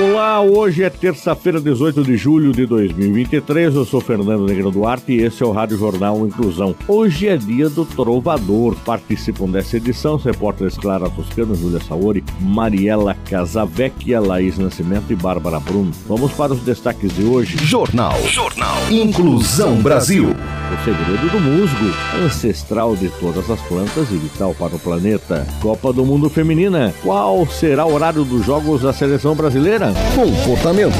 Olá, hoje é terça-feira, 18 de julho de 2023. Eu sou Fernando Negrão Duarte e esse é o Rádio Jornal Inclusão. Hoje é dia do Trovador. Participam dessa edição os repórteres Clara Toscano, Júlia Saori, Mariela Casavecchia, Laís Nascimento e Bárbara Bruno. Vamos para os destaques de hoje. Jornal. Jornal. Inclusão Brasil. O segredo do musgo, ancestral de todas as plantas e vital para o planeta. Copa do Mundo Feminina. Qual será o horário dos jogos da seleção brasileira? Comportamento.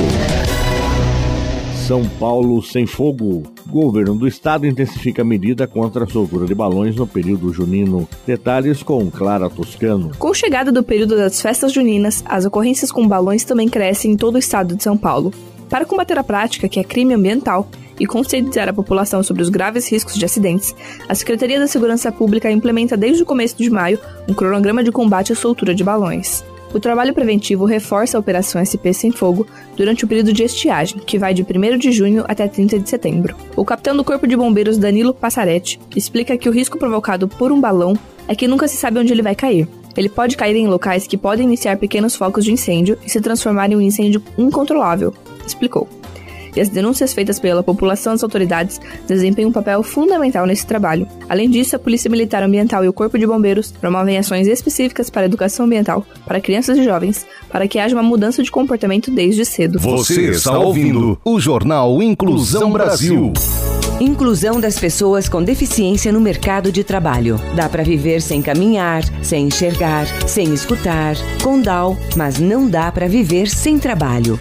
São Paulo sem fogo. Governo do estado intensifica medida contra a soltura de balões no período junino. Detalhes com Clara Toscano. Com a chegada do período das festas juninas, as ocorrências com balões também crescem em todo o estado de São Paulo. Para combater a prática, que é crime ambiental, e conscientizar a população sobre os graves riscos de acidentes, a Secretaria da Segurança Pública implementa desde o começo de maio um cronograma de combate à soltura de balões. O trabalho preventivo reforça a Operação SP Sem Fogo durante o período de estiagem, que vai de 1 de junho até 30 de setembro. O capitão do Corpo de Bombeiros Danilo Passaretti explica que o risco provocado por um balão é que nunca se sabe onde ele vai cair. Ele pode cair em locais que podem iniciar pequenos focos de incêndio e se transformar em um incêndio incontrolável, explicou e as denúncias feitas pela população e as autoridades desempenham um papel fundamental nesse trabalho. Além disso, a Polícia Militar Ambiental e o Corpo de Bombeiros promovem ações específicas para a educação ambiental para crianças e jovens, para que haja uma mudança de comportamento desde cedo. Você está ouvindo o Jornal Inclusão Brasil. Inclusão das pessoas com deficiência no mercado de trabalho. Dá para viver sem caminhar, sem enxergar, sem escutar, com DAO, mas não dá para viver sem trabalho.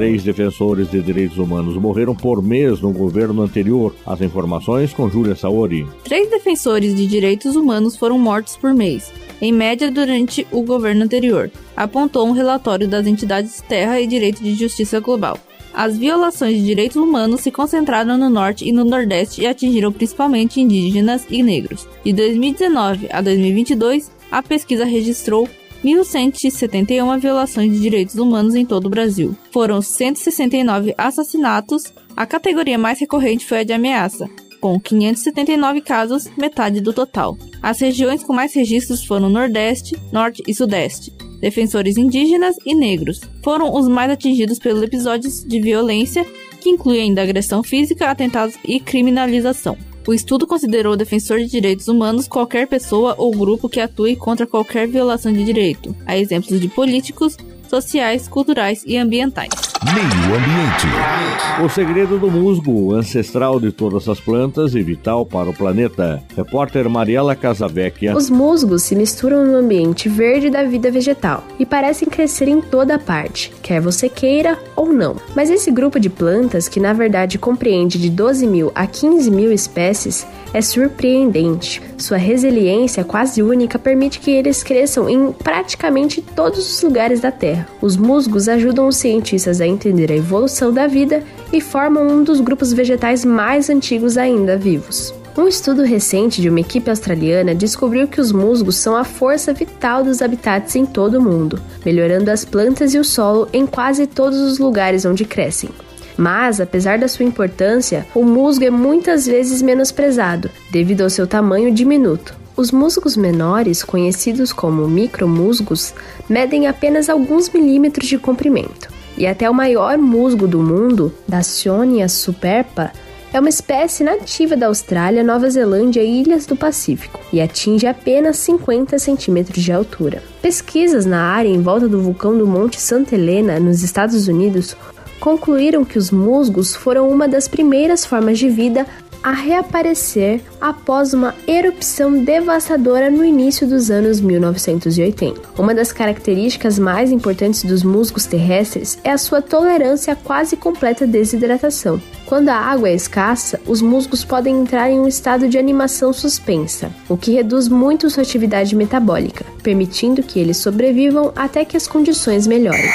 Três defensores de direitos humanos morreram por mês no governo anterior. As informações com Júlia Saori. Três defensores de direitos humanos foram mortos por mês, em média durante o governo anterior, apontou um relatório das entidades Terra e Direito de Justiça Global. As violações de direitos humanos se concentraram no norte e no nordeste e atingiram principalmente indígenas e negros. De 2019 a 2022, a pesquisa registrou 1.171 violações de direitos humanos em todo o Brasil. Foram 169 assassinatos, a categoria mais recorrente foi a de ameaça, com 579 casos, metade do total. As regiões com mais registros foram Nordeste, Norte e Sudeste. Defensores indígenas e negros foram os mais atingidos pelos episódios de violência, que incluem ainda agressão física, atentados e criminalização. O estudo considerou defensor de direitos humanos qualquer pessoa ou grupo que atue contra qualquer violação de direito, a exemplos de políticos, sociais, culturais e ambientais. Meio Ambiente. O segredo do musgo, ancestral de todas as plantas e vital para o planeta. Repórter Mariela Casavecchia. Os musgos se misturam no ambiente verde da vida vegetal e parecem crescer em toda parte, quer você queira ou não. Mas esse grupo de plantas, que na verdade compreende de 12 mil a 15 mil espécies, é surpreendente. Sua resiliência quase única permite que eles cresçam em praticamente todos os lugares da Terra. Os musgos ajudam os cientistas a entender a evolução da vida e formam um dos grupos vegetais mais antigos ainda vivos. Um estudo recente de uma equipe australiana descobriu que os musgos são a força vital dos habitats em todo o mundo, melhorando as plantas e o solo em quase todos os lugares onde crescem. Mas, apesar da sua importância, o musgo é muitas vezes menosprezado, devido ao seu tamanho diminuto. Os musgos menores, conhecidos como micromusgos, medem apenas alguns milímetros de comprimento. E até o maior musgo do mundo, Dacionia superpa, é uma espécie nativa da Austrália, Nova Zelândia e ilhas do Pacífico e atinge apenas 50 centímetros de altura. Pesquisas na área em volta do vulcão do Monte Santa Helena, nos Estados Unidos, concluíram que os musgos foram uma das primeiras formas de vida a reaparecer após uma erupção devastadora no início dos anos 1980. Uma das características mais importantes dos musgos terrestres é a sua tolerância à quase completa desidratação. Quando a água é escassa, os musgos podem entrar em um estado de animação suspensa, o que reduz muito sua atividade metabólica, permitindo que eles sobrevivam até que as condições melhorem.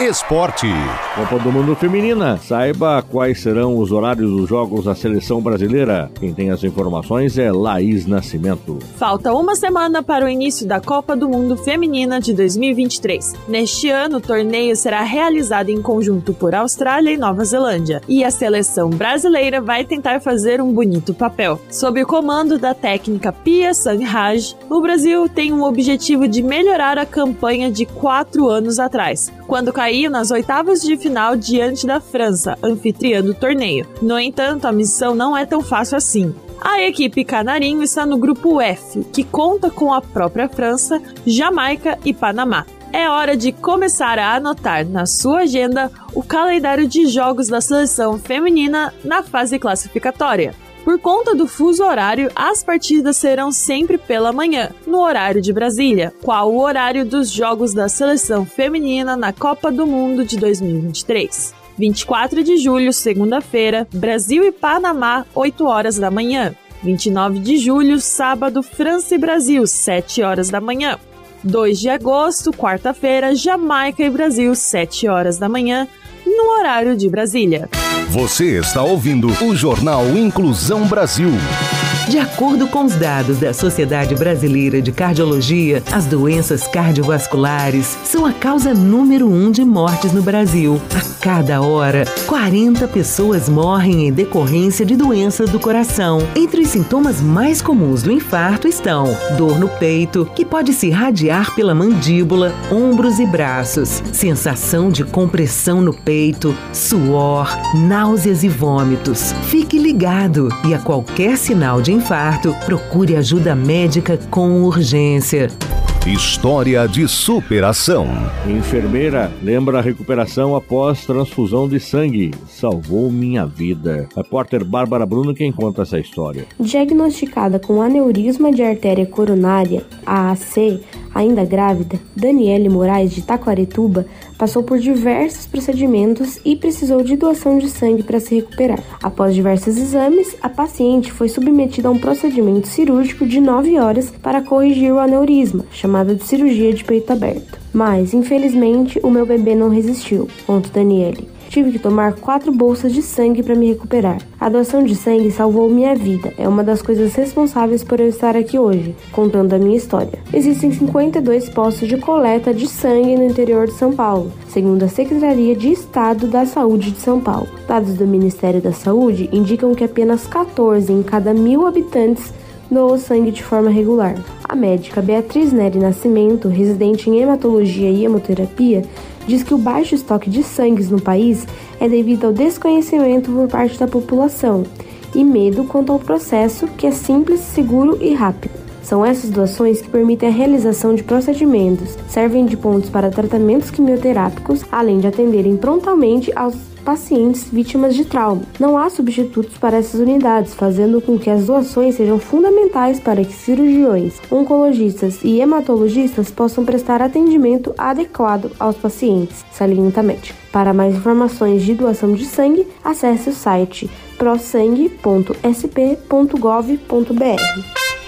Esporte. Copa do Mundo Feminina. Saiba quais serão os horários dos jogos da seleção brasileira. Quem tem as informações é Laís Nascimento. Falta uma semana para o início da Copa do Mundo Feminina de 2023. Neste ano, o torneio será realizado em conjunto por Austrália e Nova Zelândia. E a seleção brasileira vai tentar fazer um bonito papel. Sob o comando da técnica Pia Sanraj, o Brasil tem um objetivo de melhorar a campanha de quatro anos atrás, quando caiu caiu nas oitavas de final diante da França, anfitriã do torneio. No entanto, a missão não é tão fácil assim. A equipe canarinho está no grupo F, que conta com a própria França, Jamaica e Panamá. É hora de começar a anotar na sua agenda o calendário de jogos da seleção feminina na fase classificatória. Por conta do fuso horário, as partidas serão sempre pela manhã, no horário de Brasília, qual o horário dos jogos da seleção feminina na Copa do Mundo de 2023. 24 de julho, segunda-feira, Brasil e Panamá, 8 horas da manhã. 29 de julho, sábado, França e Brasil, 7 horas da manhã. 2 de agosto, quarta-feira, Jamaica e Brasil, 7 horas da manhã, no horário de Brasília. Você está ouvindo o Jornal Inclusão Brasil. De acordo com os dados da Sociedade Brasileira de Cardiologia, as doenças cardiovasculares são a causa número um de mortes no Brasil. A cada hora, 40 pessoas morrem em decorrência de doenças do coração. Entre os sintomas mais comuns do infarto estão dor no peito, que pode se irradiar pela mandíbula, ombros e braços, sensação de compressão no peito, suor, náuseas e vômitos. Fique ligado e a qualquer sinal de infarto, procure ajuda médica com urgência. História de superação. Enfermeira lembra a recuperação após transfusão de sangue. Salvou minha vida. Repórter Bárbara Bruno quem conta essa história. Diagnosticada com aneurisma de artéria coronária, AAC, ainda grávida, Daniele Moraes de Taquaretuba passou por diversos procedimentos e precisou de doação de sangue para se recuperar. Após diversos exames, a paciente foi submetida a um procedimento cirúrgico de 9 horas para corrigir o aneurisma, chamada de cirurgia de peito aberto. Mas, infelizmente, o meu bebê não resistiu, conta Daniele. Tive que tomar quatro bolsas de sangue para me recuperar. A doação de sangue salvou minha vida. É uma das coisas responsáveis por eu estar aqui hoje, contando a minha história. Existem 52 postos de coleta de sangue no interior de São Paulo, segundo a Secretaria de Estado da Saúde de São Paulo. Dados do Ministério da Saúde indicam que apenas 14 em cada mil habitantes doam sangue de forma regular. A médica Beatriz Neri Nascimento, residente em hematologia e hemoterapia, diz que o baixo estoque de sangues no país é devido ao desconhecimento por parte da população e medo quanto ao processo, que é simples, seguro e rápido. São essas doações que permitem a realização de procedimentos, servem de pontos para tratamentos quimioterápicos, além de atenderem prontamente aos pacientes vítimas de trauma. Não há substitutos para essas unidades, fazendo com que as doações sejam fundamentais para que cirurgiões, oncologistas e hematologistas possam prestar atendimento adequado aos pacientes, salienta médica. Para mais informações de doação de sangue, acesse o site prosangue.sp.gov.br.